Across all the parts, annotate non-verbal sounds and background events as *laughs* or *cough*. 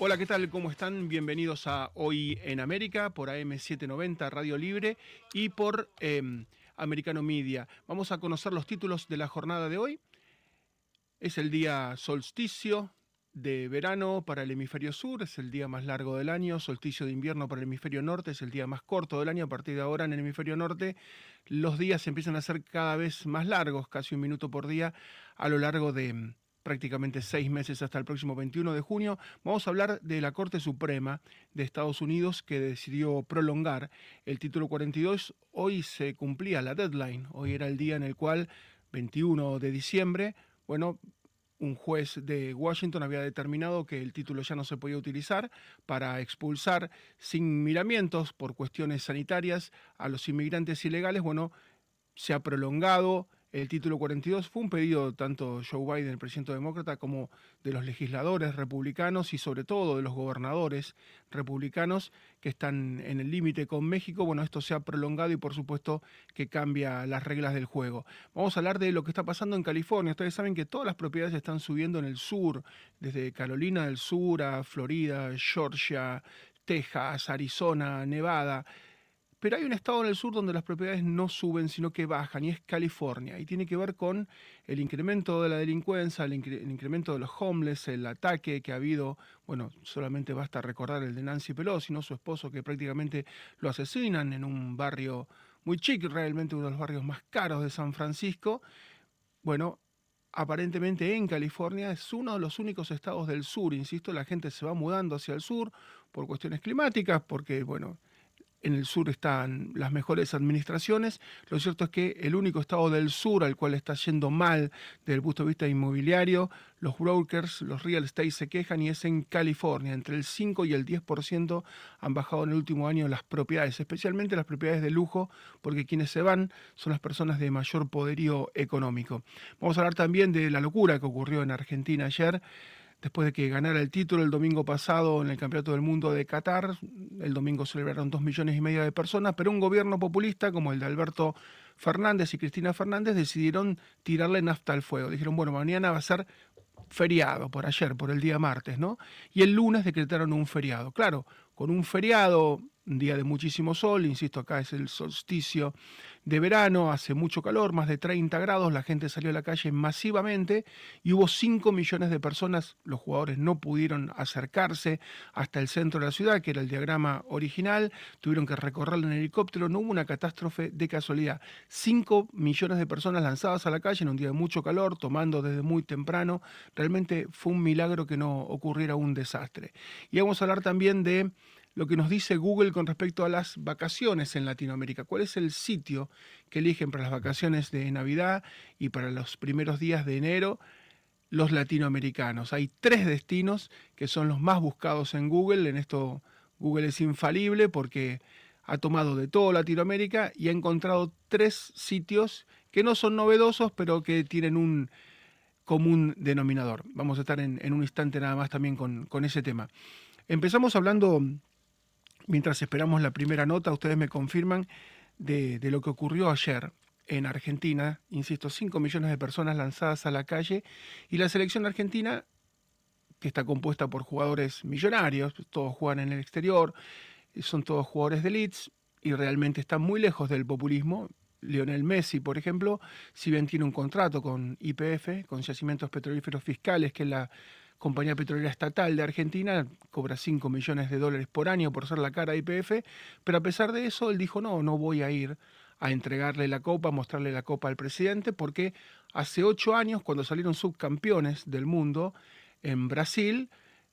Hola, ¿qué tal? ¿Cómo están? Bienvenidos a Hoy en América por AM790 Radio Libre y por eh, Americano Media. Vamos a conocer los títulos de la jornada de hoy. Es el día solsticio de verano para el hemisferio sur, es el día más largo del año, solsticio de invierno para el hemisferio norte, es el día más corto del año. A partir de ahora en el hemisferio norte los días empiezan a ser cada vez más largos, casi un minuto por día a lo largo de prácticamente seis meses hasta el próximo 21 de junio, vamos a hablar de la Corte Suprema de Estados Unidos que decidió prolongar el título 42. Hoy se cumplía la deadline, hoy era el día en el cual, 21 de diciembre, bueno, un juez de Washington había determinado que el título ya no se podía utilizar para expulsar sin miramientos por cuestiones sanitarias a los inmigrantes ilegales. Bueno, se ha prolongado el título 42 fue un pedido tanto Joe Biden, el presidente demócrata, como de los legisladores republicanos y sobre todo de los gobernadores republicanos que están en el límite con México. Bueno, esto se ha prolongado y por supuesto que cambia las reglas del juego. Vamos a hablar de lo que está pasando en California. Ustedes saben que todas las propiedades están subiendo en el sur, desde Carolina del Sur a Florida, Georgia, Texas, Arizona, Nevada. Pero hay un estado en el sur donde las propiedades no suben, sino que bajan, y es California. Y tiene que ver con el incremento de la delincuencia, el, incremento de los homeless, el ataque que ha habido, bueno, solamente basta recordar el de Nancy Pelosi, ¿no? su esposo que prácticamente lo asesinan en un barrio muy chico, realmente uno de los barrios más caros de San Francisco. Bueno, aparentemente en California es uno de los únicos estados del sur, insisto, la gente se va mudando hacia el sur por cuestiones climáticas, porque, bueno, en el sur están las mejores administraciones. Lo cierto es que el único estado del sur al cual está yendo mal desde el punto de vista inmobiliario, los brokers, los real estate se quejan y es en California. Entre el 5 y el 10% han bajado en el último año las propiedades, especialmente las propiedades de lujo, porque quienes se van son las personas de mayor poderío económico. Vamos a hablar también de la locura que ocurrió en Argentina ayer después de que ganara el título el domingo pasado en el Campeonato del Mundo de Qatar. El domingo celebraron dos millones y medio de personas, pero un gobierno populista como el de Alberto Fernández y Cristina Fernández decidieron tirarle nafta al fuego. Dijeron, bueno, mañana va a ser feriado, por ayer, por el día martes, ¿no? Y el lunes decretaron un feriado. Claro, con un feriado un día de muchísimo sol, insisto, acá es el solsticio de verano, hace mucho calor, más de 30 grados, la gente salió a la calle masivamente y hubo 5 millones de personas, los jugadores no pudieron acercarse hasta el centro de la ciudad, que era el diagrama original, tuvieron que recorrerlo en helicóptero, no hubo una catástrofe de casualidad. 5 millones de personas lanzadas a la calle en un día de mucho calor, tomando desde muy temprano, realmente fue un milagro que no ocurriera un desastre. Y vamos a hablar también de lo que nos dice Google con respecto a las vacaciones en Latinoamérica. ¿Cuál es el sitio que eligen para las vacaciones de Navidad y para los primeros días de enero? Los latinoamericanos. Hay tres destinos que son los más buscados en Google. En esto Google es infalible porque ha tomado de todo Latinoamérica y ha encontrado tres sitios que no son novedosos, pero que tienen un común denominador. Vamos a estar en, un instante nada más también con, ese tema. Empezamos hablando mientras esperamos la primera nota, ustedes me confirman de, lo que ocurrió ayer en Argentina, insisto, 5 millones de personas lanzadas a la calle y la selección argentina, que está compuesta por jugadores millonarios, todos juegan en el exterior, son todos jugadores de Leeds y realmente están muy lejos del populismo. Lionel Messi, por ejemplo, si bien tiene un contrato con IPF, con Yacimientos Petrolíferos Fiscales, que es la compañía petrolera estatal de Argentina, cobra 5 millones de dólares por año por ser la cara de IPF, pero a pesar de eso él dijo, no, no voy a ir a entregarle la copa, a mostrarle la copa al presidente, porque hace ocho años, cuando salieron subcampeones del mundo en Brasil,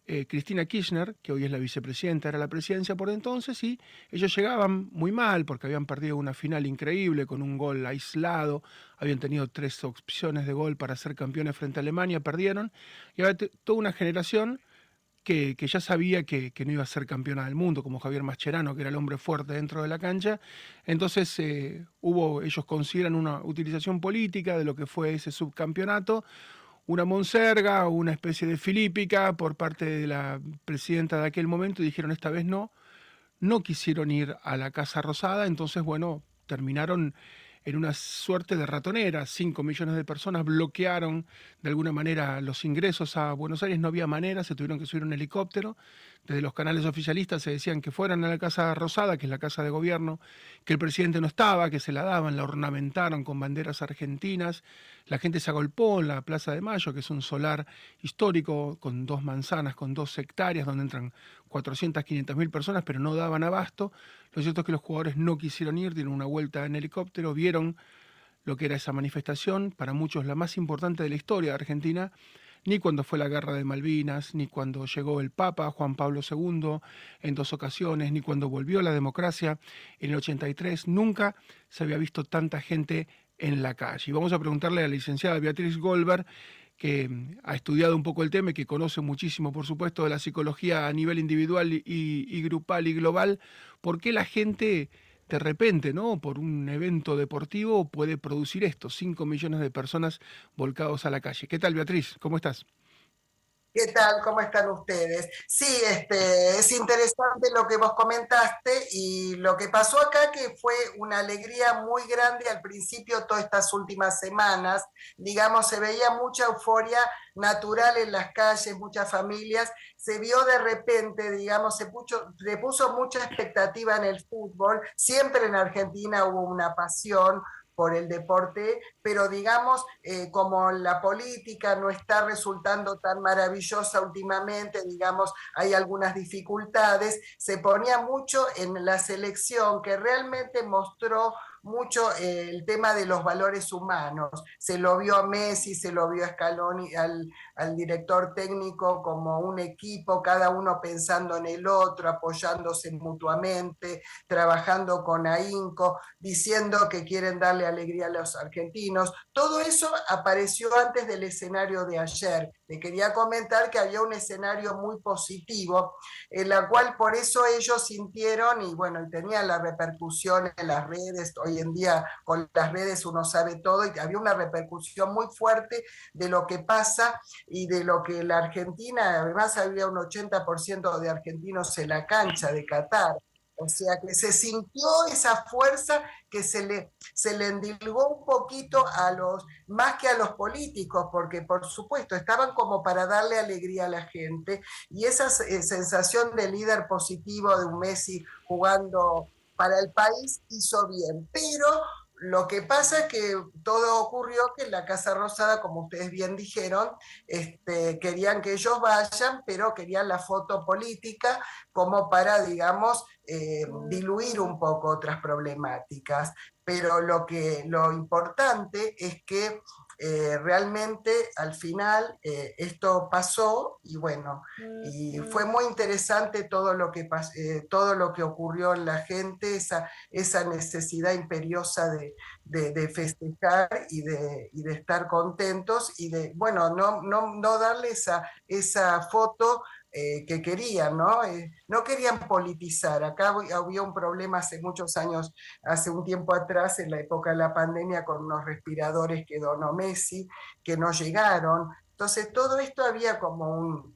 eh, Cristina Kirchner, que hoy es la vicepresidenta, era la presidencia por entonces, y ellos llegaban muy mal porque habían perdido una final increíble con un gol aislado, habían tenido tres opciones de gol para ser campeones frente a Alemania, perdieron, y había toda una generación que, ya sabía que, no iba a ser campeona del mundo, como Javier Mascherano, que era el hombre fuerte dentro de la cancha. Entonces eh, hubo, ellos consideran una utilización política de lo que fue ese subcampeonato, una monserga, una especie de filípica por parte de la presidenta de aquel momento y dijeron esta vez no, no quisieron ir a la Casa Rosada, entonces bueno, terminaron en una suerte de ratonera. Cinco millones de personas bloquearon de alguna manera los ingresos a Buenos Aires, no había manera, se tuvieron que subir un helicóptero. Desde los canales oficialistas se decían que fueran a la Casa Rosada, que es la casa de gobierno, que el presidente no estaba, que se la daban, la ornamentaron con banderas argentinas. La gente se agolpó en la Plaza de Mayo, que es un solar histórico con dos manzanas, con dos hectáreas, donde entran 400, 500 mil personas, pero no daban abasto. Lo cierto es que los jugadores no quisieron ir, dieron una vuelta en helicóptero, vieron lo que era esa manifestación, para muchos la más importante de la historia de Argentina, ni cuando fue la guerra de Malvinas, ni cuando llegó el Papa Juan Pablo II en dos ocasiones, ni cuando volvió la democracia en el 83, nunca se había visto tanta gente en la calle. Y vamos a preguntarle a la licenciada Beatriz Goldberg que mm, ha estudiado un poco el tema y que conoce muchísimo, por supuesto, de la psicología a nivel individual y, grupal y global, ¿por qué la gente de repente, ¿no? Por un evento deportivo puede producir esto, 5 millones de personas volcados a la calle. ¿Qué tal, Beatriz? ¿Cómo estás? ¿Qué tal? ¿Cómo están ustedes? Sí, este, es interesante lo que vos comentaste y lo que pasó acá que fue una alegría muy grande al principio todas estas últimas semanas. Digamos, se veía mucha euforia natural en las calles, muchas familias. Se vio de repente, digamos, se puso, se puso mucha expectativa en el fútbol. Siempre en Argentina hubo una pasión, por el deporte, pero digamos, eh, como la política no está resultando tan maravillosa últimamente, digamos, hay algunas dificultades, se ponía mucho en la selección que realmente mostró mucho eh, el tema de los valores humanos. Se lo vio a Messi, se lo vio a Scaloni, al, director técnico como un equipo, cada uno pensando en el otro, apoyándose mutuamente, trabajando con ahínco, diciendo que quieren darle alegría a los argentinos. Todo eso apareció antes del escenario de ayer. Le quería comentar que había un escenario muy positivo, en la cual por eso ellos sintieron, y bueno, tenían la repercusión en las redes, hoy en día con las redes uno sabe todo, y había una repercusión muy fuerte de lo que pasa y de lo que la Argentina, además había un 80% de argentinos en la cancha de Qatar. O sea que se sintió esa fuerza que se le, se le endilgó un poquito a los, más que a los políticos, porque por supuesto estaban como para darle alegría a la gente. Y esa eh, sensación de líder positivo de un Messi jugando para el país hizo bien. Pero lo que pasa es que todo ocurrió que la Casa Rosada, como ustedes bien dijeron, este, querían que ellos vayan, pero querían la foto política como para, digamos, eh, diluir un poco otras problemáticas. Pero lo, que, lo importante es que eh, realmente al final eh, esto pasó y bueno, y fue muy interesante todo lo que, eh, todo lo que ocurrió en la gente, esa, esa necesidad imperiosa de, de, festejar y de, y de, estar contentos y de, bueno, no, no, no darle esa, esa foto eh, que querían, ¿no? Eh, no querían politizar. Acá había un problema hace muchos años, hace un tiempo atrás, en la época de la pandemia, con unos respiradores que donó Messi, que no llegaron. Entonces, todo esto había como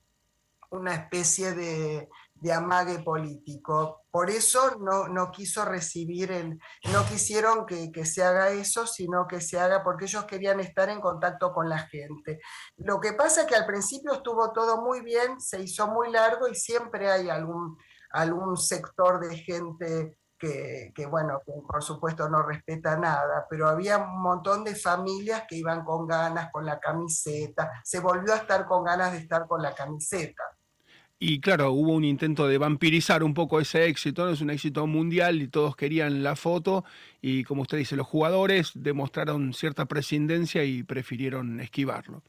una especie de, de amague político. Por eso no, no quiso recibir el, no quisieron que, que, se haga eso, sino que se haga porque ellos querían estar en contacto con la gente. Lo que pasa es que al principio estuvo todo muy bien, se hizo muy largo y siempre hay algún, algún sector de gente que, que, bueno, que por supuesto no respeta nada, pero había un montón de familias que iban con ganas, con la camiseta, se volvió a estar con ganas de estar con la camiseta. Y claro, hubo un intento de vampirizar un poco ese éxito, ¿no? es un éxito mundial y todos querían la foto y como usted dice, los jugadores demostraron cierta prescindencia y prefirieron esquivarlo.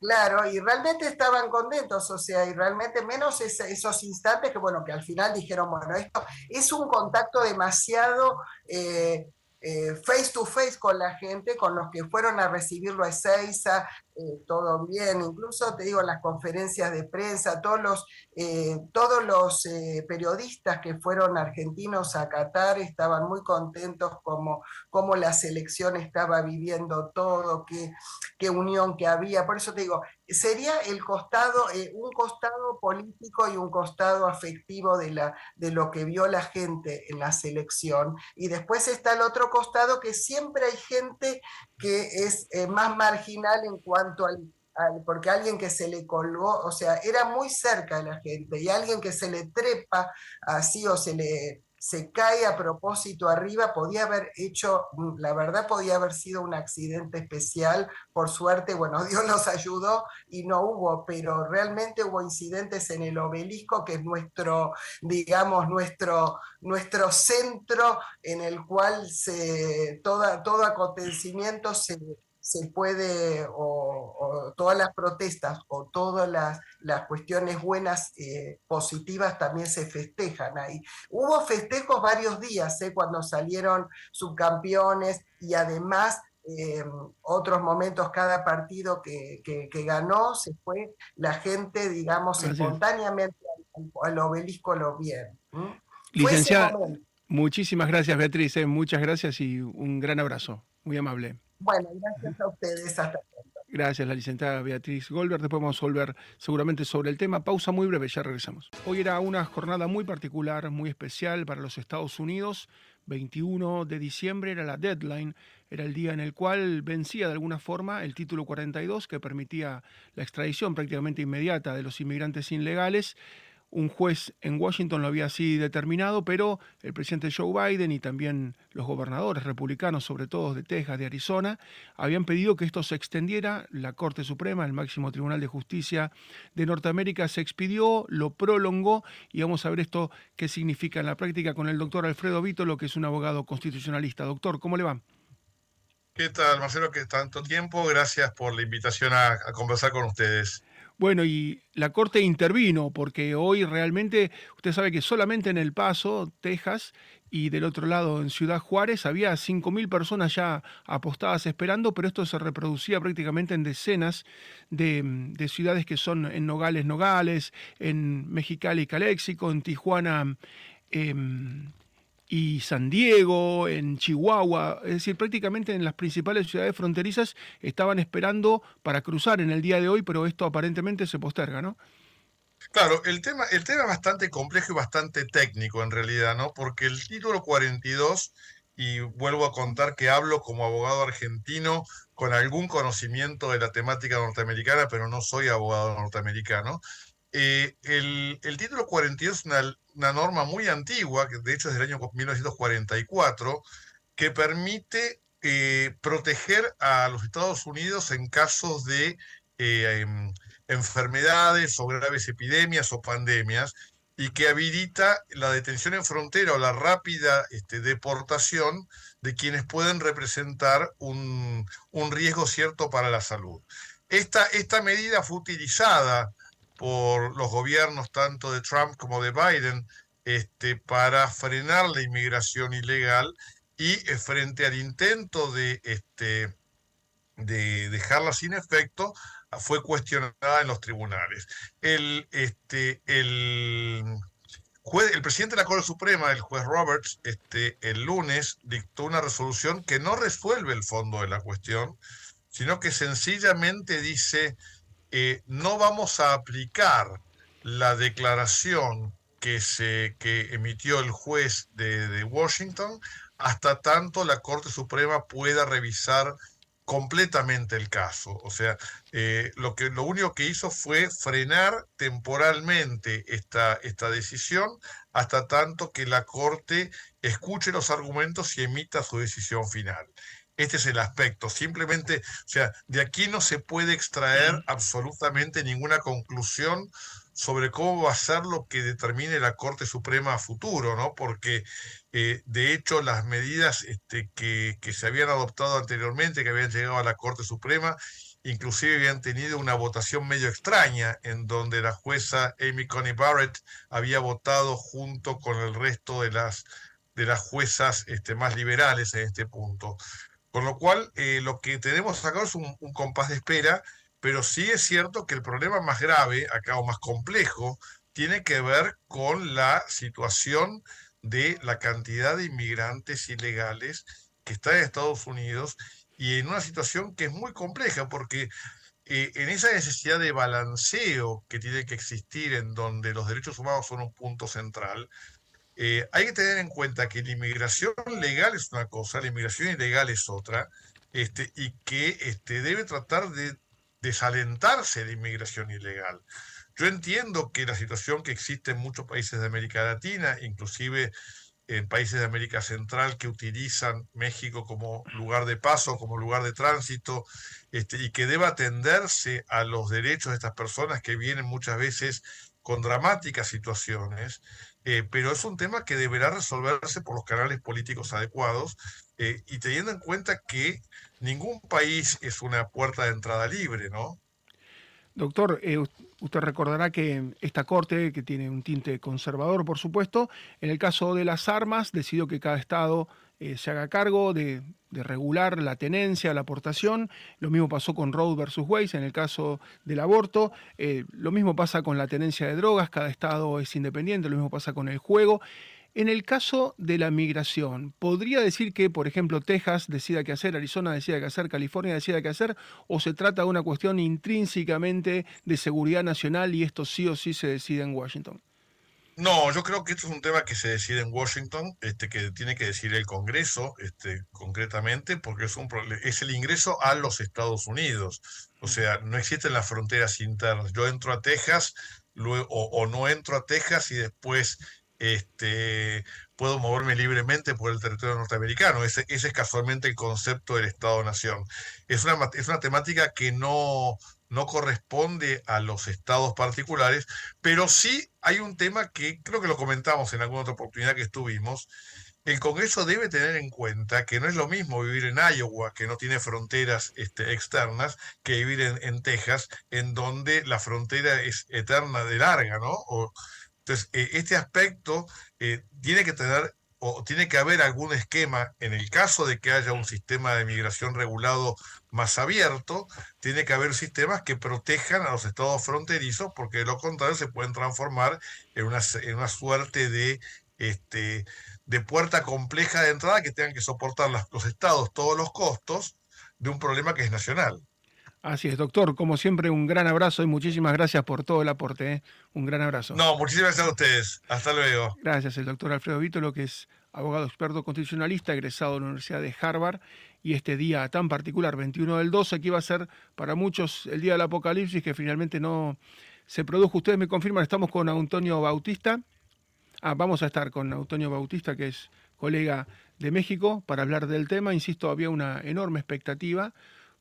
Claro, y realmente estaban contentos, o sea, y realmente menos esos instantes que, bueno, que al final dijeron, bueno, esto es un contacto demasiado eh, eh, face to face con la gente, con los que fueron a recibirlo a Ezeiza, eh, todo bien, incluso te digo, las conferencias de prensa, todos los, eh, todos los periodistas que fueron argentinos a Qatar estaban muy contentos como, como la selección estaba viviendo todo, qué, qué unión que había. Por eso te digo, sería el costado, un costado político y un costado afectivo de, la, de lo que vio la gente en la selección. Y después está el otro costado que siempre hay gente que es más marginal en cuanto al, porque alguien que se le colgó, o sea, era muy cerca de la gente, y alguien que se le trepa así o se le se cae a propósito arriba, podía haber hecho, la verdad podía haber sido un accidente especial, por suerte, bueno, *laughs* Dios nos ayudó y no hubo, pero realmente hubo incidentes en el obelisco, que es nuestro, digamos, nuestro, nuestro centro en el cual se, toda, todo acontecimiento se, se puede, o, todas las protestas o todas las, las cuestiones buenas, eh, positivas, también se festejan ahí. Hubo festejos varios días, ¿eh? cuando salieron subcampeones y además eh, otros momentos, cada partido que, ganó, se fue la gente, digamos, espontáneamente al, obelisco lo bien. Licenciada, muchísimas gracias Beatriz, muchas gracias y un gran abrazo, muy amable. Bueno, gracias a ustedes. Hasta pronto. Gracias, la licenciada Beatriz Goldberg. Después vamos a volver seguramente sobre el tema. Pausa muy breve, ya regresamos. Hoy era una jornada muy particular, muy especial para los Estados Unidos. 21 de diciembre era la deadline, era el día en el cual vencía de alguna forma el título 42 que permitía la extradición prácticamente inmediata de los inmigrantes ilegales un juez en Washington lo había así determinado, pero el presidente Joe Biden y también los gobernadores republicanos, sobre todo de Texas, de Arizona, habían pedido que esto se extendiera. La Corte Suprema, el máximo tribunal de justicia de Norteamérica, se expidió, lo prolongó y vamos a ver esto qué significa en la práctica con el doctor Alfredo Vítolo, que es un abogado constitucionalista. Doctor, ¿cómo le va? ¿Qué tal, Marcelo? ¿Qué tanto tiempo? Gracias por la invitación a, a conversar con ustedes. Bueno, y la Corte intervino porque hoy realmente, usted sabe que solamente en El Paso, Texas, y del otro lado en Ciudad Juárez había 5.000 personas ya apostadas esperando, pero esto se reproducía prácticamente en decenas de, ciudades que son en Nogales, Nogales, en Mexicali, Caléxico, en Tijuana. Em, y San Diego, en Chihuahua, es decir, prácticamente en las principales ciudades fronterizas estaban esperando para cruzar en el día de hoy, pero esto aparentemente se posterga, ¿no? Claro, el tema, el tema es bastante complejo y bastante técnico en realidad, ¿no? Porque el título 42, y vuelvo a contar que hablo como abogado argentino con algún conocimiento de la temática norteamericana, pero no soy abogado norteamericano, eh, el, título 42 es una, norma muy antigua, que de hecho es del año 1944, que permite eh, proteger a los Estados Unidos en casos de eh, em, enfermedades o graves epidemias o pandemias y que habilita la detención en frontera o la rápida este, deportación de quienes pueden representar un, riesgo cierto para la salud. Esta, esta medida fue utilizada por los gobiernos tanto de Trump como de Biden este, para frenar la inmigración ilegal y eh, frente al intento de, este, de dejarla sin efecto, fue cuestionada en los tribunales. El, este, el, el presidente de la Corte Suprema, el juez Roberts, este, el lunes dictó una resolución que no resuelve el fondo de la cuestión, sino que sencillamente dice eh, no vamos a aplicar la declaración que, se, que emitió el juez de, Washington hasta tanto la Corte Suprema pueda revisar completamente el caso. O sea, eh, lo, que, lo único que hizo fue frenar temporalmente esta, esta decisión hasta tanto que la Corte escuche los argumentos y emita su decisión final. Este es el aspecto. Simplemente, o sea, de aquí no se puede extraer absolutamente ninguna conclusión sobre cómo va a ser lo que determine la Corte Suprema a futuro, ¿no? Porque eh, de hecho las medidas este, que, que, se habían adoptado anteriormente, que habían llegado a la Corte Suprema, inclusive habían tenido una votación medio extraña, en donde la jueza Amy Coney Barrett había votado junto con el resto de las, de las juezas este, más liberales en este punto. Con lo cual, eh, lo que tenemos acá es un, compás de espera pero sí es cierto que el problema más grave, acá o más complejo, tiene que ver con la situación de la cantidad de inmigrantes ilegales que está en Estados Unidos y en una situación que es muy compleja porque eh, en esa necesidad de balanceo que tiene que existir en donde los derechos humanos son un punto central, eh, hay que tener en cuenta que la inmigración legal es una cosa, la inmigración ilegal es otra, este, y que este, debe tratar de desalentarse la inmigración ilegal. Yo entiendo que la situación que existe en muchos países de América Latina, inclusive en países de América Central que utilizan México como lugar de paso, como lugar de tránsito, este, y que deba atenderse a los derechos de estas personas que vienen muchas veces con dramáticas situaciones, eh, pero es un tema que deberá resolverse por los canales políticos adecuados eh, y teniendo en cuenta que ningún país es una puerta de entrada libre, ¿no? Doctor, eh, usted recordará que esta corte, que tiene un tinte conservador, por supuesto, en el caso de las armas, decidió que cada estado eh, se haga cargo de, regular la tenencia, la aportación. Lo mismo pasó con Roe versus Wade en el caso del aborto. Eh, lo mismo pasa con la tenencia de drogas, cada estado es independiente. Lo mismo pasa con el juego. En el caso de la migración, ¿podría decir que, por ejemplo, Texas decida qué hacer, Arizona decida qué hacer, California decida qué hacer, o se trata de una cuestión intrínsecamente de seguridad nacional y esto sí o sí se decide en Washington? No, yo creo que esto es un tema que se decide en Washington, este, que tiene que decir el Congreso, este, concretamente, porque es, un, es el ingreso a los Estados Unidos. O sea, no existen las fronteras internas. Yo entro a Texas luego, o, no entro a Texas y después este, puedo moverme libremente por el territorio norteamericano. Ese, ese es casualmente el concepto del Estado-Nación. Es una, es una temática que no, no corresponde a los estados particulares, pero sí hay un tema que creo que lo comentamos en alguna otra oportunidad que estuvimos. El Congreso debe tener en cuenta que no es lo mismo vivir en Iowa, que no tiene fronteras este, externas, que vivir en, Texas, en donde la frontera es eterna de larga, ¿no? Entonces, eh, este aspecto eh, tiene que tener o tiene que haber algún esquema, en el caso de que haya un sistema de migración regulado más abierto, tiene que haber sistemas que protejan a los estados fronterizos, porque de lo contrario se pueden transformar en una, en una suerte de, este, de puerta compleja de entrada que tengan que soportar los estados todos los costos de un problema que es nacional. Así es, doctor. Como siempre, un gran abrazo y muchísimas gracias por todo el aporte. ¿eh? Un gran abrazo. No, muchísimas gracias a ustedes. Hasta luego. Gracias, el doctor Alfredo Vítolo, que es abogado experto constitucionalista, egresado de la Universidad de Harvard. Y este día tan particular, 21 del 12, que iba a ser para muchos el día del apocalipsis, que finalmente no se produjo. Ustedes me confirman, estamos con Antonio Bautista. Ah, vamos a estar con Antonio Bautista, que es colega de México, para hablar del tema. Insisto, había una enorme expectativa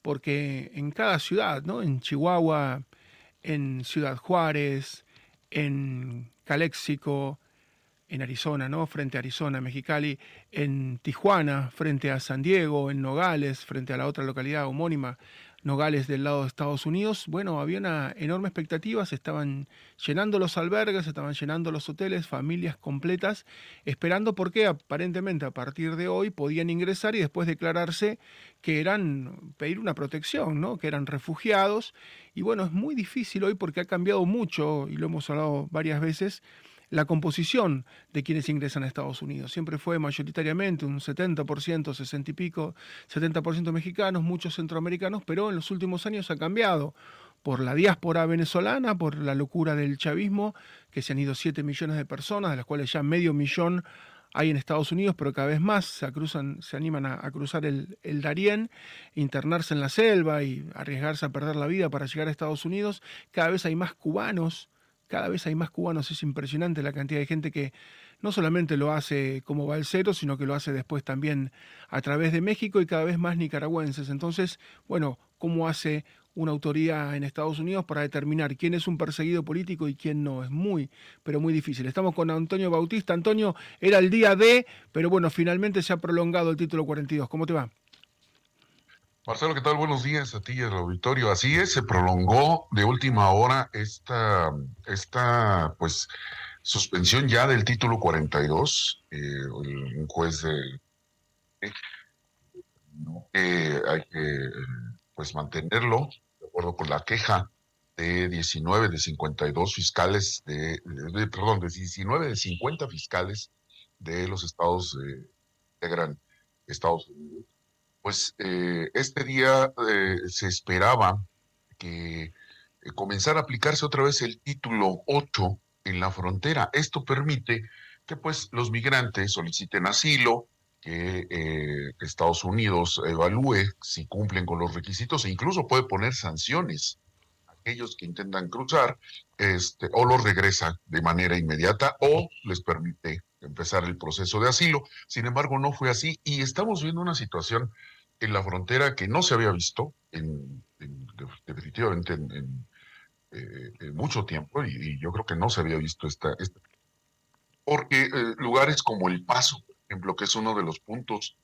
porque en cada ciudad, ¿no? En Chihuahua, en Ciudad Juárez, en Caléxico, en Arizona, ¿no? Frente a Arizona, Mexicali, en Tijuana, frente a San Diego, en Nogales, frente a la otra localidad homónima Nogales del lado de Estados Unidos, bueno, había una enorme expectativa, se estaban llenando los albergues, se estaban llenando los hoteles, familias completas, esperando porque aparentemente a partir de hoy podían ingresar y después declararse que eran, pedir una protección, ¿no? que eran refugiados. Y bueno, es muy difícil hoy porque ha cambiado mucho, y lo hemos hablado varias veces, la composición de quienes ingresan a Estados Unidos. Siempre fue mayoritariamente un 70%, 60 y pico, 70% mexicanos, muchos centroamericanos, pero en los últimos años ha cambiado por la diáspora venezolana, por la locura del chavismo, que se han ido 7 millones de personas, de las cuales ya medio millón hay en Estados Unidos, pero cada vez más se, se animan a, cruzar el, el, Darién, internarse en la selva y arriesgarse a perder la vida para llegar a Estados Unidos. Cada vez hay más cubanos cada vez hay más cubanos, es impresionante la cantidad de gente que no solamente lo hace como balsero, sino que lo hace después también a través de México y cada vez más nicaragüenses. Entonces, bueno, ¿cómo hace una autoridad en Estados Unidos para determinar quién es un perseguido político y quién no? Es muy, pero muy difícil. Estamos con Antonio Bautista. Antonio, era el día de, pero bueno, finalmente se ha prolongado el título 42. ¿Cómo te va? Marcelo, ¿qué tal? Buenos días a ti y al auditorio. Así es, se prolongó de última hora esta, esta pues, suspensión ya del título 42. Eh, un juez de... Eh, hay que pues mantenerlo, de acuerdo con la queja de 19 de 52 fiscales, de, perdón, de 19 de 50 fiscales de los estados de Gran Estados Unidos, pues eh, este día eh, se esperaba que eh, comenzara a aplicarse otra vez el título 8 en la frontera. Esto permite que pues los migrantes soliciten asilo, que Estados Unidos evalúe si cumplen con los requisitos e incluso puede poner sanciones a aquellos que intentan cruzar este, o los regresa de manera inmediata o les permite empezar el proceso de asilo. Sin embargo, no fue así y estamos viendo una situación en la frontera que no se había visto en, definitivamente eh, en, mucho tiempo y, yo creo que no se había visto esta, porque eh, lugares como El Paso, por ejemplo, que es uno de los puntos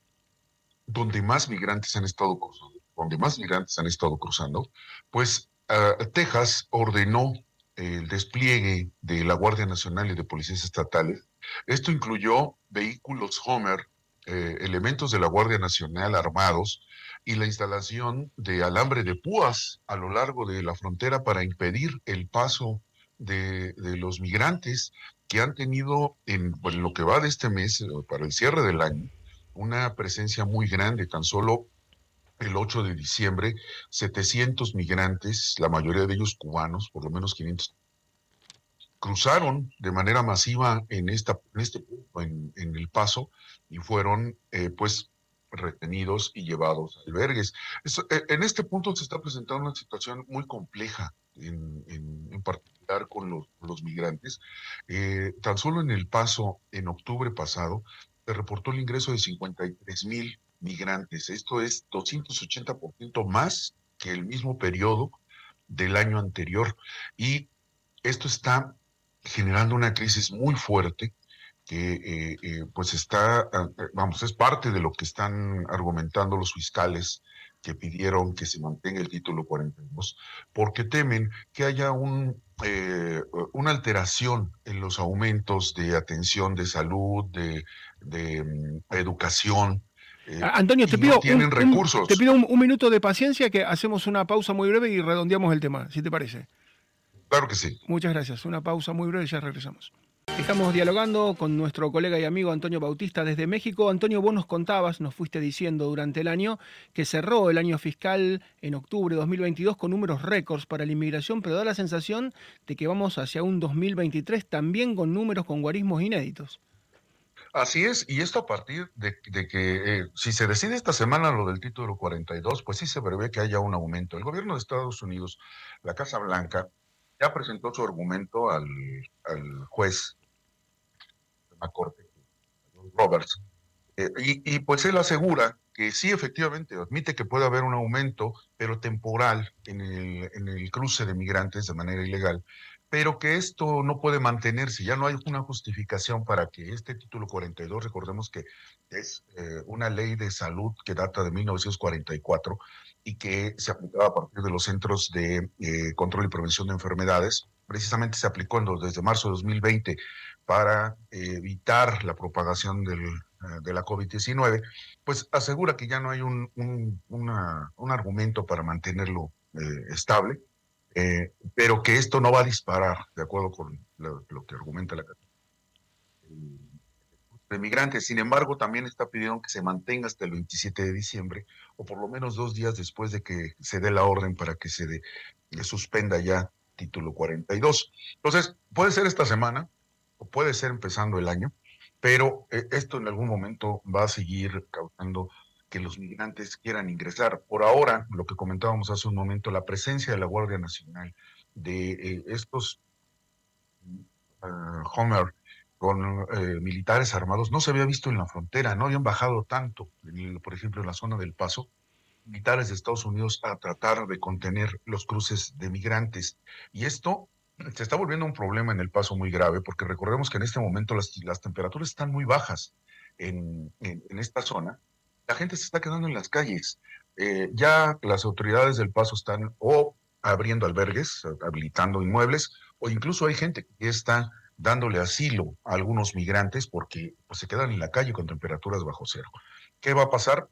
donde más migrantes han estado cruzando, donde más migrantes han estado cruzando, pues ah, Texas ordenó el despliegue de la Guardia Nacional y de policías estatales. Esto incluyó vehículos Homer eh, elementos de la Guardia Nacional armados y la instalación de alambre de púas a lo largo de la frontera para impedir el paso de, los migrantes que han tenido en, lo que va de este mes, eh, para el cierre del año, una presencia muy grande, tan solo el 8 de diciembre, 700 migrantes, la mayoría de ellos cubanos, por lo menos 500 cruzaron de manera masiva en, esta, en este punto, en, El Paso, y fueron eh, pues retenidos y llevados a albergues. Eh, en este punto se está presentando una situación muy compleja, en, particular con los, migrantes. Eh, tan solo en El Paso, en octubre pasado, se reportó el ingreso de 53 mil migrantes. Esto es 280% más que el mismo periodo del año anterior. Y esto está generando una crisis muy fuerte que eh, eh, pues está, ah, eh, vamos, es parte de lo que están argumentando los fiscales que pidieron que se mantenga el título 42, porque temen que haya un, una alteración en los aumentos de atención de salud, de, de mm, educación, Antonio, te pido, un, recursos. te pido un, minuto de paciencia, que hacemos una pausa muy breve y redondeamos el tema, si te parece. Claro que sí. Muchas gracias. Una pausa muy breve y ya regresamos. Estamos dialogando con nuestro colega y amigo Antonio Bautista desde México. Antonio, vos nos contabas, nos fuiste diciendo durante el año que cerró el año fiscal en octubre de 2022 con números récords para la inmigración, pero da la sensación de que vamos hacia un 2023 también con números con guarismos inéditos. Así es, y esto a partir de, que eh, si se decide esta semana lo del título 42, pues sí se prevé que haya un aumento. El gobierno de Estados Unidos, la Casa Blanca, ya presentó su argumento al, juez de la Corte, Roberts, eh, y, pues él asegura que sí, efectivamente, admite que puede haber un aumento, pero temporal, en el, en el cruce de migrantes de manera ilegal, pero que esto no puede mantenerse, ya no hay una justificación para que este título 42, recordemos que es eh, una ley de salud que data de 1944 y que se aplicaba a partir de los centros de eh, control y prevención de enfermedades, precisamente se aplicó desde marzo de 2020 para eh, evitar la propagación del, de la COVID-19, pues asegura que ya no hay un, un argumento para mantenerlo estable eh, pero que esto no va a disparar, de acuerdo con lo, que argumenta la de migrantes. Sin embargo, también está pidiendo que se mantenga hasta el 27 de diciembre, o por lo menos dos días después de que se dé la orden para que se suspenda ya título 42. Entonces, puede ser esta semana, o puede ser empezando el año, pero eh, esto en algún momento va a seguir causando que los migrantes quieran ingresar. Por ahora, lo que comentábamos hace un momento, la presencia de la Guardia Nacional, de eh, estos uh, Homer con eh, militares armados, no se había visto en la frontera, no habían bajado tanto, por ejemplo, en la zona del Paso, militares de Estados Unidos a tratar de contener los cruces de migrantes. Y esto se está volviendo un problema en el Paso muy grave, porque recordemos que en este momento las, las temperaturas están muy bajas en, en, en esta zona la gente se está quedando en las calles. Eh, ya las autoridades del paso están o abriendo albergues, habilitando inmuebles, o incluso hay gente que está dándole asilo a algunos migrantes porque pues, se quedan en la calle con temperaturas bajo cero. ¿Qué va a pasar?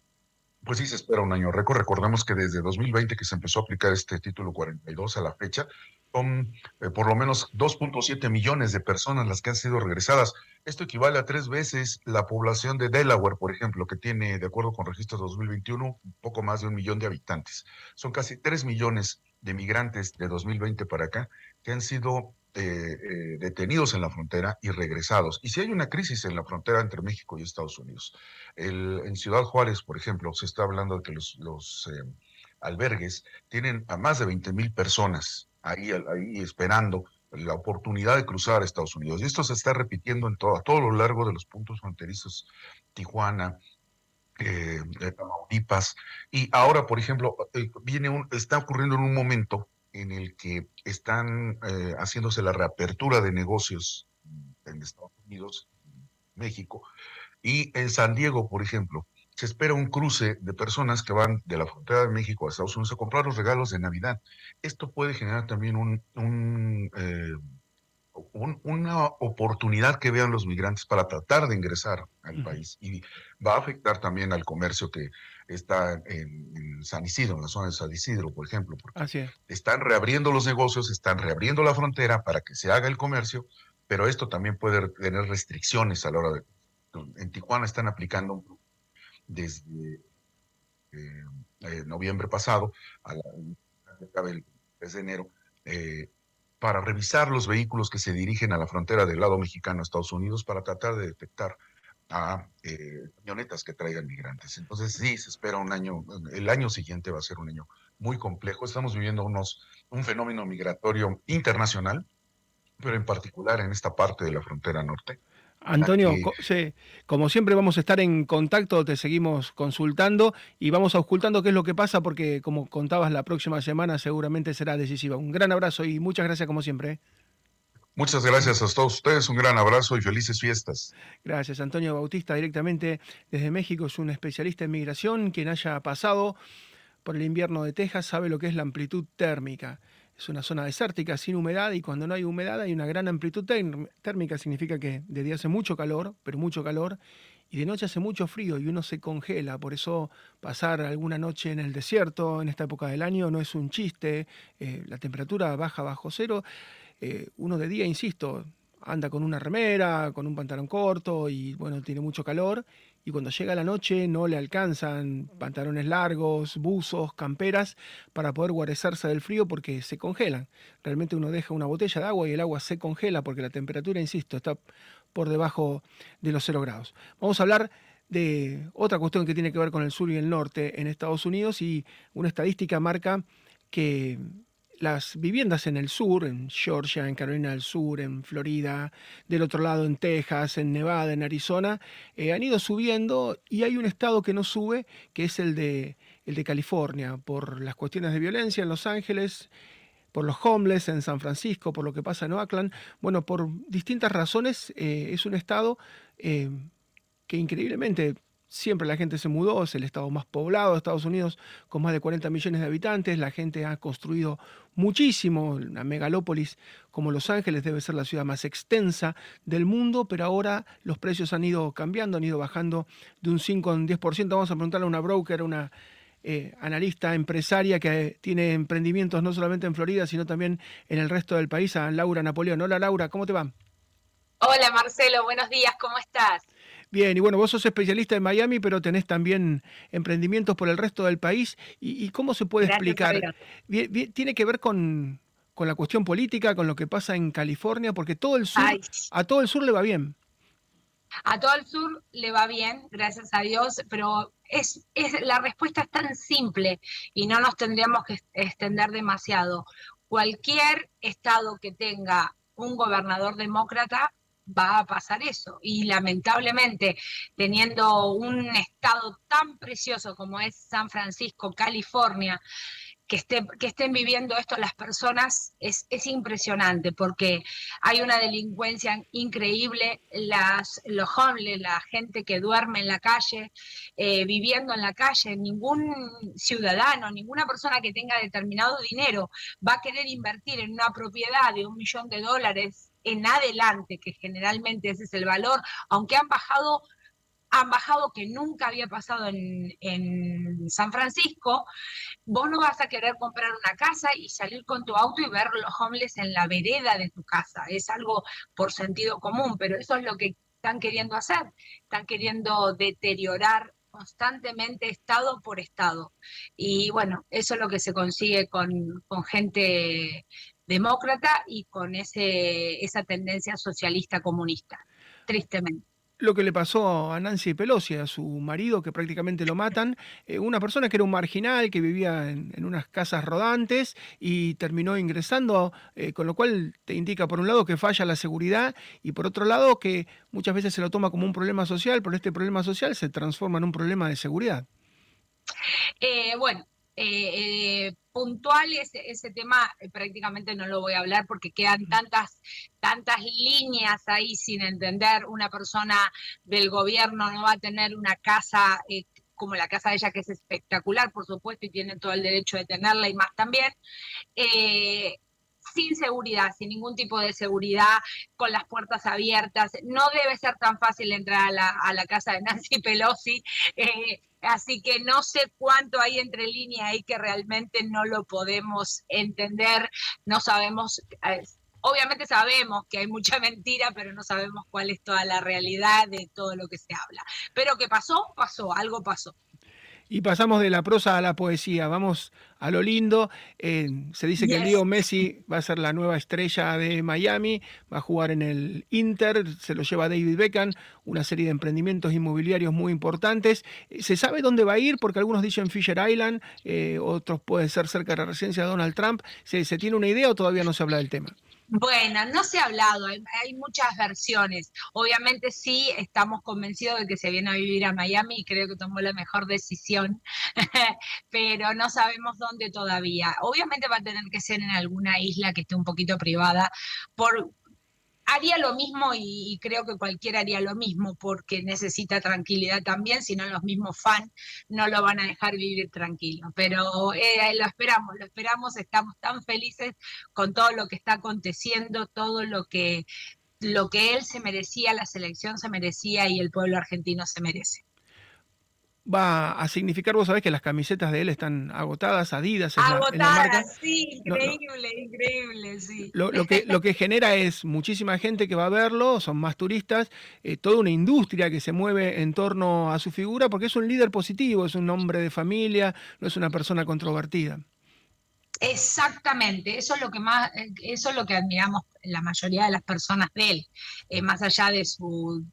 Pues sí, se espera un año récord. Recordemos que desde 2020 que se empezó a aplicar este título 42 a la fecha, son eh, por lo menos 2.7 millones de personas las que han sido regresadas. Esto equivale a tres veces la población de Delaware, por ejemplo, que tiene, de acuerdo con registros 2021, un poco más de un millón de habitantes. Son casi 3 millones de migrantes de 2020 para acá que han sido eh, eh, detenidos en la frontera y regresados. Y si hay una crisis en la frontera entre México y Estados Unidos, en Ciudad Juárez, por ejemplo, se está hablando de que los, los albergues tienen a más de 20 mil personas ahí, ahí esperando la oportunidad de cruzar a Estados Unidos. Y esto se está repitiendo en todo, a todo lo largo de los puntos fronterizos, Tijuana, eh, Tamaulipas. Y ahora, por ejemplo, eh, viene un, está ocurriendo en un momento en el que están eh, haciéndose la reapertura de negocios en Estados Unidos, México, y en San Diego, por ejemplo, se espera un cruce de personas que van de la frontera de México a Estados Unidos a comprar los regalos de Navidad. Esto puede generar también un, eh, una oportunidad que vean los migrantes para tratar de ingresar al país y va a afectar también al comercio que está en, San Isidro, en la zona de San Isidro, por ejemplo, porque están reabriendo los negocios, están reabriendo la frontera para que se haga el comercio, pero esto también puede tener restricciones a la hora de... En Tijuana están aplicando desde eh, eh, noviembre pasado, a la, del 3 de enero, eh, para revisar los vehículos que se dirigen a la frontera del lado mexicano a Estados Unidos para tratar de detectar a camionetas que traigan migrantes. Entonces sí, se espera un año, el año siguiente va a ser un año muy complejo. Estamos viviendo unos, un fenómeno migratorio internacional, pero en particular en esta parte de la frontera norte, Antonio, como siempre vamos a estar en contacto, te seguimos consultando y vamos ocultando qué es lo que pasa porque como contabas la próxima semana seguramente será decisiva. Un gran abrazo y muchas gracias como siempre. Muchas gracias a todos ustedes, un gran abrazo y felices fiestas. Gracias, Antonio Bautista, directamente desde México, es un especialista en migración, quien haya pasado por el invierno de Texas sabe lo que es la amplitud térmica. Es una zona desértica sin humedad y cuando no hay humedad hay una gran amplitud térmica, significa que de día hace mucho calor, pero mucho calor, y de noche hace mucho frío y uno se congela. Por eso pasar alguna noche en el desierto en esta época del año no es un chiste. Eh, la temperatura baja bajo cero. Eh, uno de día, insisto, anda con una remera, con un pantalón corto y bueno, tiene mucho calor y cuando llega la noche no le alcanzan pantalones largos, buzos, camperas para poder guarecerse del frío porque se congelan. Realmente uno deja una botella de agua y el agua se congela porque la temperatura, insisto, está por debajo de los 0 grados. Vamos a hablar de otra cuestión que tiene que ver con el sur y el norte en Estados Unidos y una estadística marca que las viviendas en el sur, en Georgia, en Carolina del Sur, en Florida, del otro lado en Texas, en Nevada, en Arizona, eh, han ido subiendo y hay un estado que no sube, que es el de, el de California, por las cuestiones de violencia en Los Ángeles, por los homeless en San Francisco, por lo que pasa en Oakland. Bueno, por distintas razones eh, es un estado eh, que increíblemente siempre la gente se mudó, es el estado más poblado de Estados Unidos, con más de 40 millones de habitantes, la gente ha construido muchísimo, una megalópolis como Los Ángeles debe ser la ciudad más extensa del mundo, pero ahora los precios han ido cambiando, han ido bajando de un 5 a un 10%. Vamos a preguntarle a una broker, una eh, analista empresaria que tiene emprendimientos no solamente en Florida, sino también en el resto del país, a Laura Napoleón. Hola Laura, ¿cómo te va? Hola Marcelo, buenos días, ¿cómo estás? Bien, y bueno, vos sos especialista en Miami, pero tenés también emprendimientos por el resto del país. ¿Y, cómo se puede explicar? ¿Tiene que ver con, la cuestión política, con lo que pasa en California? Porque todo el sur, a todo el sur le va bien. A todo el sur le va bien, gracias a Dios, pero es, es, la respuesta es tan simple y no nos tendríamos que extender demasiado. Cualquier estado que tenga un gobernador demócrata va a pasar eso. Y lamentablemente, teniendo un estado tan precioso como es San Francisco, California, que, esté, que estén viviendo esto las personas es, es, impresionante porque hay una delincuencia increíble, las, los homeless, la gente que duerme en la calle, eh, viviendo en la calle, ningún ciudadano, ninguna persona que tenga determinado dinero va a querer invertir en una propiedad de un millón de dólares en adelante, que generalmente ese es el valor, aunque han bajado han bajado que nunca había pasado en, San Francisco, vos no vas a querer comprar una casa y salir con tu auto y ver los homeless en la vereda de tu casa. Es algo por sentido común, pero eso es lo que están queriendo hacer. Están queriendo deteriorar constantemente estado por estado. Y bueno, eso es lo que se consigue con, con gente demócrata y con ese, esa tendencia socialista comunista, tristemente lo que le pasó a Nancy Pelosi, a su marido, que prácticamente lo matan, eh, una persona que era un marginal, que vivía en, unas casas rodantes y terminó ingresando, eh, con lo cual te indica por un lado que falla la seguridad y por otro lado que muchas veces se lo toma como un problema social, pero este problema social se transforma en un problema de seguridad. Eh, bueno, eh, eh, puntual ese, tema eh, prácticamente no lo voy a hablar porque quedan tantas, tantas líneas ahí sin entender. Una persona del gobierno no va a tener una casa como la casa de ella, que es espectacular, por supuesto, y tiene todo el derecho de tenerla y más también sin seguridad, sin ningún tipo de seguridad, con las puertas abiertas. No debe ser tan fácil entrar a la, casa de *laughs* Nancy Pelosi. Eh, así que no sé cuánto hay entre líneas ahí que realmente no lo podemos entender, no sabemos. Eh, obviamente sabemos que hay mucha mentira, pero no sabemos cuál es toda la realidad de todo lo que se habla. Pero que pasó, pasó, algo pasó. Y pasamos de la prosa a la poesía, vamos a lo lindo. Eh, se dice que el Leo Messi va a ser la nueva estrella de Miami, va a jugar en el Inter, se lo lleva David Beckham, una serie de emprendimientos inmobiliarios muy importantes. ¿Se sabe dónde va a ir? Porque algunos dicen Fisher Island, eh, otros pueden ser cerca de la residencia de Donald Trump. ¿Se, ¿Se tiene una idea o todavía no se habla del tema? Bueno, no se ha hablado, hay, muchas versiones. Obviamente sí estamos convencidos de que se viene a vivir a Miami y creo que tomó la mejor decisión, *laughs* pero no sabemos dónde todavía. Obviamente va a tener que ser en alguna isla que esté un poquito privada por, haría lo mismo y, creo que cualquiera haría lo mismo porque necesita tranquilidad también, si no los mismos fans no lo van a dejar vivir tranquilo. Pero eh, lo esperamos, lo esperamos, estamos tan felices con todo lo que está aconteciendo, todo lo que, lo que él se merecía, la selección se merecía y el pueblo argentino se merece va a significar, vos sabés que las camisetas de él están agotadas, Adidas. Agotadas, sí, increíble, increíble, sí. Lo, que, lo que genera es muchísima gente que va a verlo, son más turistas, eh, toda una industria que se mueve en torno a su figura, porque es un líder positivo, es un hombre de familia, no es una persona controvertida. Exactamente, eso es lo que más, eh, eso es lo que admiramos la mayoría de las personas de él, eh, más allá de su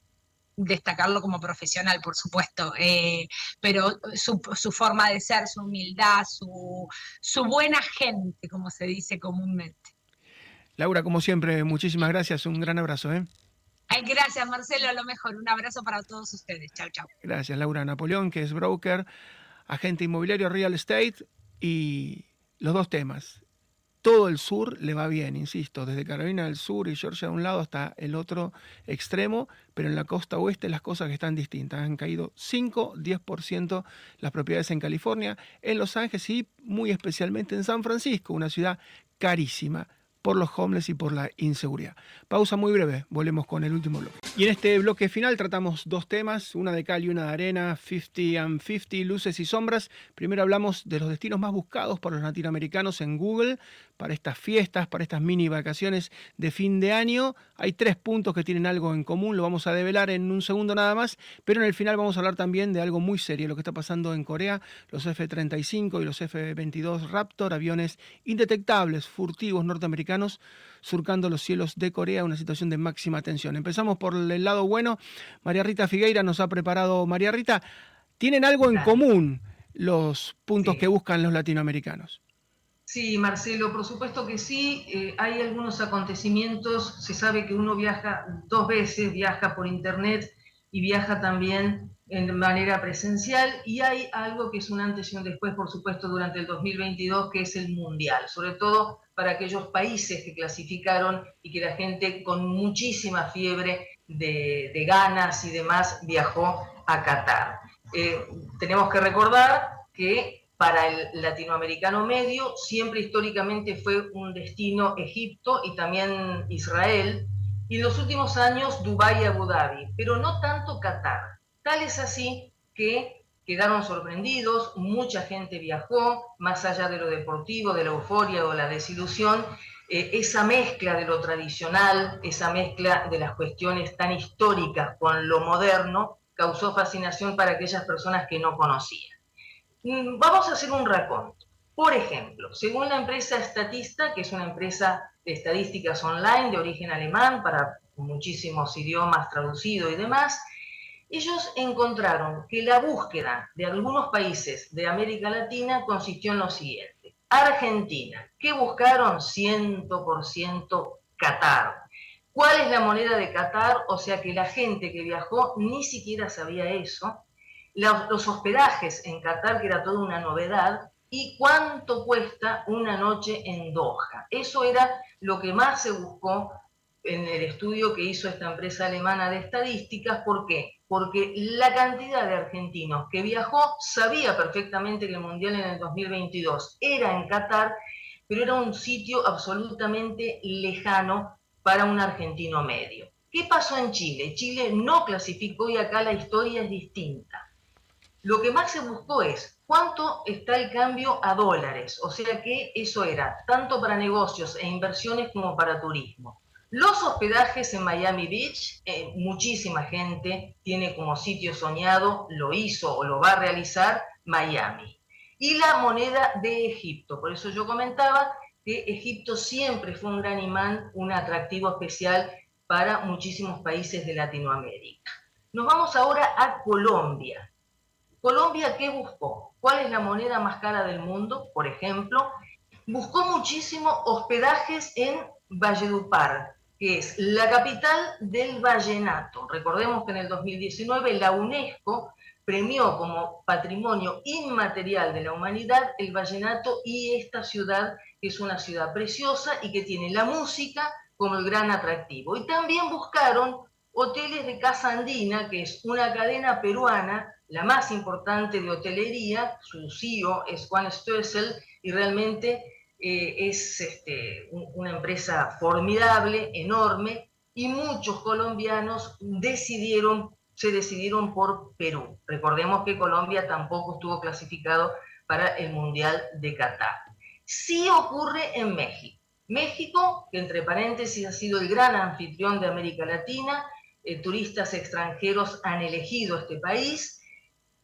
destacarlo como profesional, por supuesto, eh, pero su, forma de ser, su humildad, su, su buena gente, como se dice comúnmente. Laura, como siempre, muchísimas gracias, un gran abrazo. ¿eh? gracias, Marcelo, a lo mejor. Un abrazo para todos ustedes. Chao, chao. Gracias, Laura Napoleón, que es broker, agente inmobiliario real estate y los dos temas, todo el sur le va bien, insisto, desde Carolina del Sur y Georgia de un lado hasta el otro extremo, pero en la costa oeste las cosas están distintas. Han caído 5, 10% las propiedades en California, en Los Ángeles y muy especialmente en San Francisco, una ciudad carísima por los homeless y por la inseguridad. Pausa muy breve, volvemos con el último bloque. Y en este bloque final tratamos dos temas, una de cal y una de arena, 50 and 50, luces y sombras. Primero hablamos de los destinos más buscados por los latinoamericanos en Google para estas fiestas, para estas mini vacaciones de fin de año. Hay tres puntos que tienen algo en común, lo vamos a develar en un segundo nada más, pero en el final vamos a hablar también de algo muy serio, lo que está pasando en Corea, los F-35 y los F-22 Raptor, aviones indetectables, furtivos norteamericanos surcando los cielos de Corea, una situación de máxima tensión. Empezamos por el lado bueno. María Rita Figueira nos ha preparado. María Rita, ¿tienen algo en común los puntos que buscan los latinoamericanos? Sí, Marcelo, por supuesto que sí. Eh, hay algunos acontecimientos, se sabe que uno viaja dos veces, viaja por internet y viaja también en manera presencial y hay algo que es un antes y un después, por supuesto, durante el 2022, que es el mundial, sobre todo para aquellos países que clasificaron y que la gente con muchísima fiebre de, ganas y demás viajó a Qatar. Eh, tenemos que recordar que para el latinoamericano medio, siempre históricamente fue un destino Egipto y también Israel, y en los últimos años Dubái y Abu Dhabi, pero no tanto Qatar. Tal es así que quedaron sorprendidos, mucha gente viajó, más allá de lo deportivo, de la euforia o la desilusión, eh, esa mezcla de lo tradicional, esa mezcla de las cuestiones tan históricas con lo moderno, causó fascinación para aquellas personas que no conocían. Mm, vamos a hacer un raconto. Por ejemplo, según la empresa Statista, que es una empresa de estadísticas online de origen alemán para muchísimos idiomas traducidos y demás, ellos encontraron que la búsqueda de algunos países de América Latina consistió en lo siguiente. Argentina, ¿qué buscaron? 100% Qatar. ¿Cuál es la moneda de Qatar? O sea que la gente que viajó ni siquiera sabía eso. Los, hospedajes en Qatar, que era toda una novedad, y cuánto cuesta una noche en Doha. Eso era lo que más se buscó en el estudio que hizo esta empresa alemana de estadísticas. ¿Por qué? Porque la cantidad de argentinos que viajó sabía perfectamente que el Mundial en el 2022 era en Qatar, pero era un sitio absolutamente lejano para un argentino medio. ¿Qué pasó en Chile? Chile no clasificó y acá la historia es distinta. Lo que más se buscó es cuánto está el cambio a dólares, o sea que eso era tanto para negocios e inversiones como para turismo. Los hospedajes en Miami Beach, eh, muchísima gente tiene como sitio soñado, lo hizo o lo va a realizar Miami. Y la moneda de Egipto, por eso yo comentaba que Egipto siempre fue un gran imán, un atractivo especial para muchísimos países de Latinoamérica. Nos vamos ahora a Colombia. Colombia, ¿qué buscó? ¿Cuál es la moneda más cara del mundo? Por ejemplo, buscó muchísimo hospedajes en Valledupar, que es la capital del vallenato. Recordemos que en el 2019 la UNESCO premió como patrimonio inmaterial de la humanidad el vallenato y esta ciudad, que es una ciudad preciosa y que tiene la música como el gran atractivo. Y también buscaron hoteles de Casa Andina, que es una cadena peruana la más importante de hotelería, su CEO es Juan Stoessel y realmente eh, es este, una empresa formidable, enorme, y muchos colombianos decidieron, se decidieron por Perú. Recordemos que Colombia tampoco estuvo clasificado para el Mundial de Qatar. Sí ocurre en México. México, que entre paréntesis ha sido el gran anfitrión de América Latina, eh, turistas extranjeros han elegido este país,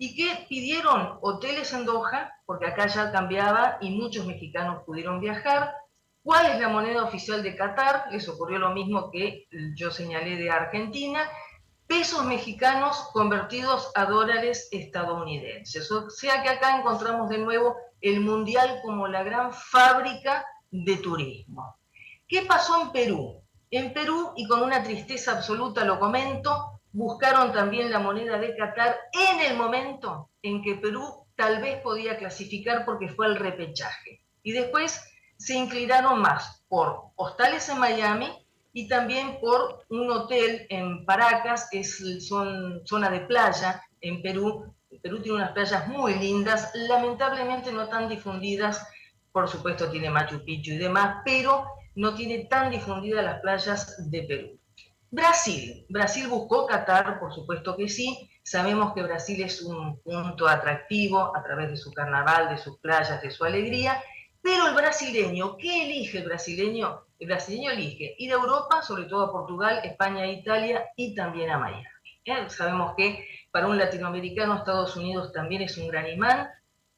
y que pidieron hoteles en Doha, porque acá ya cambiaba y muchos mexicanos pudieron viajar. ¿Cuál es la moneda oficial de Qatar? Les ocurrió lo mismo que yo señalé de Argentina. Pesos mexicanos convertidos a dólares estadounidenses. O sea que acá encontramos de nuevo el mundial como la gran fábrica de turismo. ¿Qué pasó en Perú? En Perú, y con una tristeza absoluta lo comento, buscaron también la moneda de Qatar en el momento en que Perú tal vez podía clasificar porque fue el repechaje. Y después se inclinaron más por hostales en Miami y también por un hotel en Paracas, que es son, zona de playa en Perú. Perú tiene unas playas muy lindas, lamentablemente no tan difundidas, por supuesto tiene Machu Picchu y demás, pero no tiene tan difundidas las playas de Perú. Brasil. Brasil buscó Qatar, por supuesto que sí. Sabemos que Brasil es un punto atractivo a través de su carnaval, de sus playas, de su alegría. Pero el brasileño, ¿qué elige el brasileño? El brasileño elige ir a Europa, sobre todo a Portugal, España, Italia y también a Miami. ¿Eh? Sabemos que para un latinoamericano Estados Unidos también es un gran imán,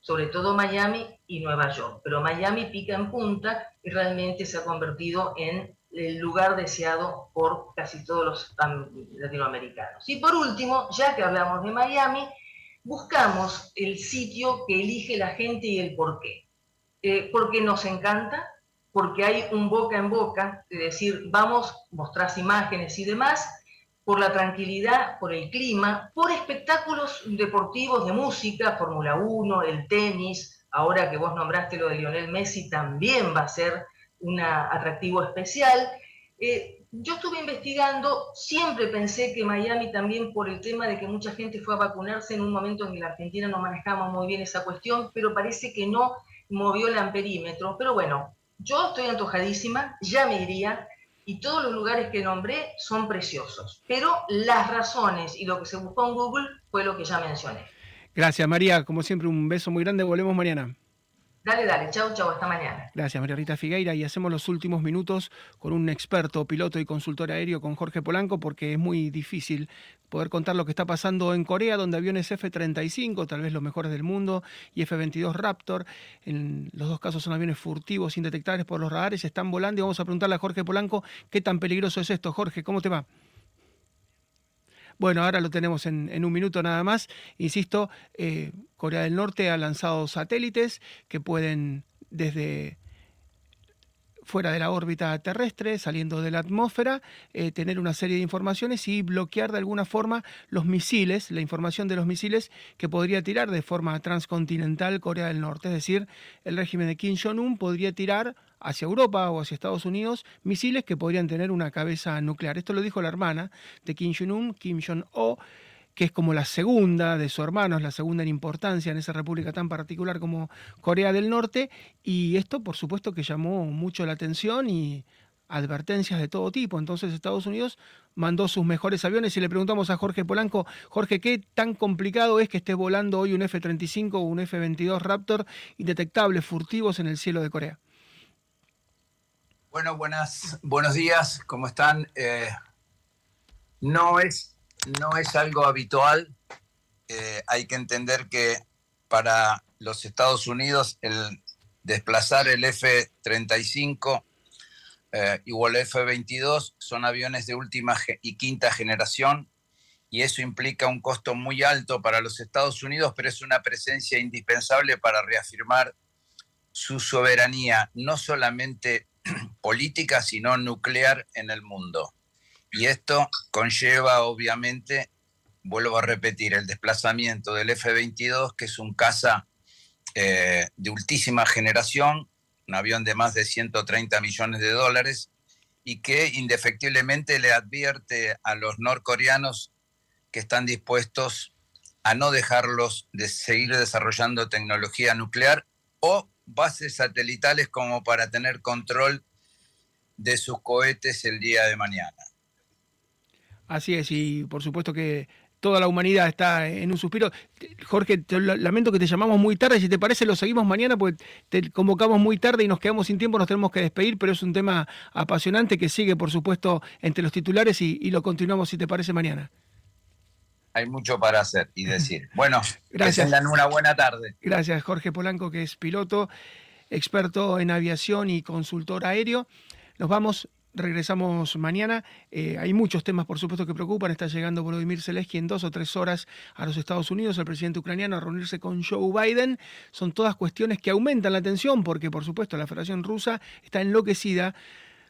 sobre todo Miami y Nueva York. Pero Miami pica en punta y realmente se ha convertido en el lugar deseado por casi todos los latinoamericanos. Y por último, ya que hablamos de Miami, buscamos el sitio que elige la gente y el por qué. Eh, porque nos encanta, porque hay un boca en boca, es decir, vamos, mostrás imágenes y demás, por la tranquilidad, por el clima, por espectáculos deportivos de música, Fórmula 1, el tenis, ahora que vos nombraste lo de Lionel Messi, también va a ser un atractivo especial. Eh, yo estuve investigando, siempre pensé que Miami también por el tema de que mucha gente fue a vacunarse en un momento en que la Argentina no manejamos muy bien esa cuestión, pero parece que no movió el amperímetro. Pero bueno, yo estoy antojadísima, ya me iría. y todos los lugares que nombré son preciosos. Pero las razones y lo que se buscó en Google fue lo que ya mencioné. Gracias, María. Como siempre, un beso muy grande. Volvemos mañana. Dale, dale, chau, chau, hasta mañana. Gracias, María Rita Figueira. Y hacemos los últimos minutos con un experto, piloto y consultor aéreo, con Jorge Polanco, porque es muy difícil poder contar lo que está pasando en Corea, donde aviones F-35, tal vez los mejores del mundo, y F-22 Raptor, en los dos casos son aviones furtivos, indetectables por los radares, están volando. Y vamos a preguntarle a Jorge Polanco qué tan peligroso es esto. Jorge, ¿cómo te va? Bueno, ahora lo tenemos en, un minuto nada más. Insisto, eh, Corea del Norte ha lanzado satélites que pueden desde fuera de la órbita terrestre, saliendo de la atmósfera, eh, tener una serie de informaciones y bloquear de alguna forma los misiles, la información de los misiles que podría tirar de forma transcontinental Corea del Norte. Es decir, el régimen de Kim Jong-un podría tirar hacia Europa o hacia Estados Unidos misiles que podrían tener una cabeza nuclear. Esto lo dijo la hermana de Kim Jong-un, Kim Jong-o, que es como la segunda de sus hermanos, la segunda en importancia en esa república tan particular como Corea del Norte, y esto por supuesto que llamó mucho la atención y advertencias de todo tipo. Entonces Estados Unidos mandó sus mejores aviones y le preguntamos a Jorge Polanco, Jorge, ¿qué tan complicado es que esté volando hoy un F-35 o un F-22 Raptor indetectables, furtivos en el cielo de Corea? Bueno, buenas, buenos días, ¿cómo están? Eh, no, es, no es algo habitual. Eh, hay que entender que para los Estados Unidos el desplazar el F-35 eh, el F-22 son aviones de última y quinta generación y eso implica un costo muy alto para los Estados Unidos, pero es una presencia indispensable para reafirmar su soberanía, no solamente *clears throat* política, sino nuclear en el mundo. Y esto conlleva, obviamente, vuelvo a repetir, el desplazamiento del F-22, que es un caza eh, de ultísima generación, un avión de más de 130 millones de dólares, y que indefectiblemente le advierte a los norcoreanos que están dispuestos a no dejarlos de seguir desarrollando tecnología nuclear o bases satelitales como para tener control de sus cohetes el día de mañana. Así es, y por supuesto que toda la humanidad está en un suspiro. Jorge, lamento que te llamamos muy tarde, si te parece lo seguimos mañana, porque te convocamos muy tarde y nos quedamos sin tiempo, nos tenemos que despedir, pero es un tema apasionante que sigue, por supuesto, entre los titulares y, y lo continuamos, si te parece, mañana hay mucho para hacer y decir. *laughs* Bueno, gracias. Que una buena tarde. Gracias, Jorge Polanco, que es piloto, experto en aviación y consultor aéreo. Nos vamos, regresamos mañana. Eh, hay muchos temas, por supuesto, que preocupan. Está llegando Volodymyr Zelensky en dos o tres horas a los Estados Unidos, el presidente ucraniano, a reunirse con Joe Biden. Son todas cuestiones que aumentan la tensión, porque, por supuesto, la Federación Rusa está enloquecida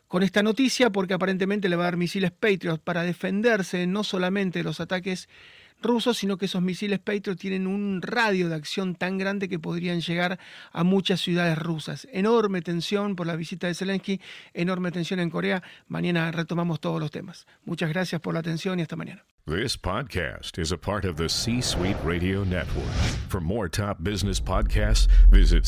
con esta noticia porque aparentemente le va a dar misiles Patriot para defenderse no solamente de los ataques rusos, sino que esos misiles Patriot tienen un radio de acción tan grande que podrían llegar a muchas ciudades rusas. Enorme tensión por la visita de Zelensky, enorme tensión en Corea. Mañana retomamos todos los temas. Muchas gracias por la atención y hasta mañana. This podcast is a part of the C-Suite Radio Network. For more top business podcasts, visit.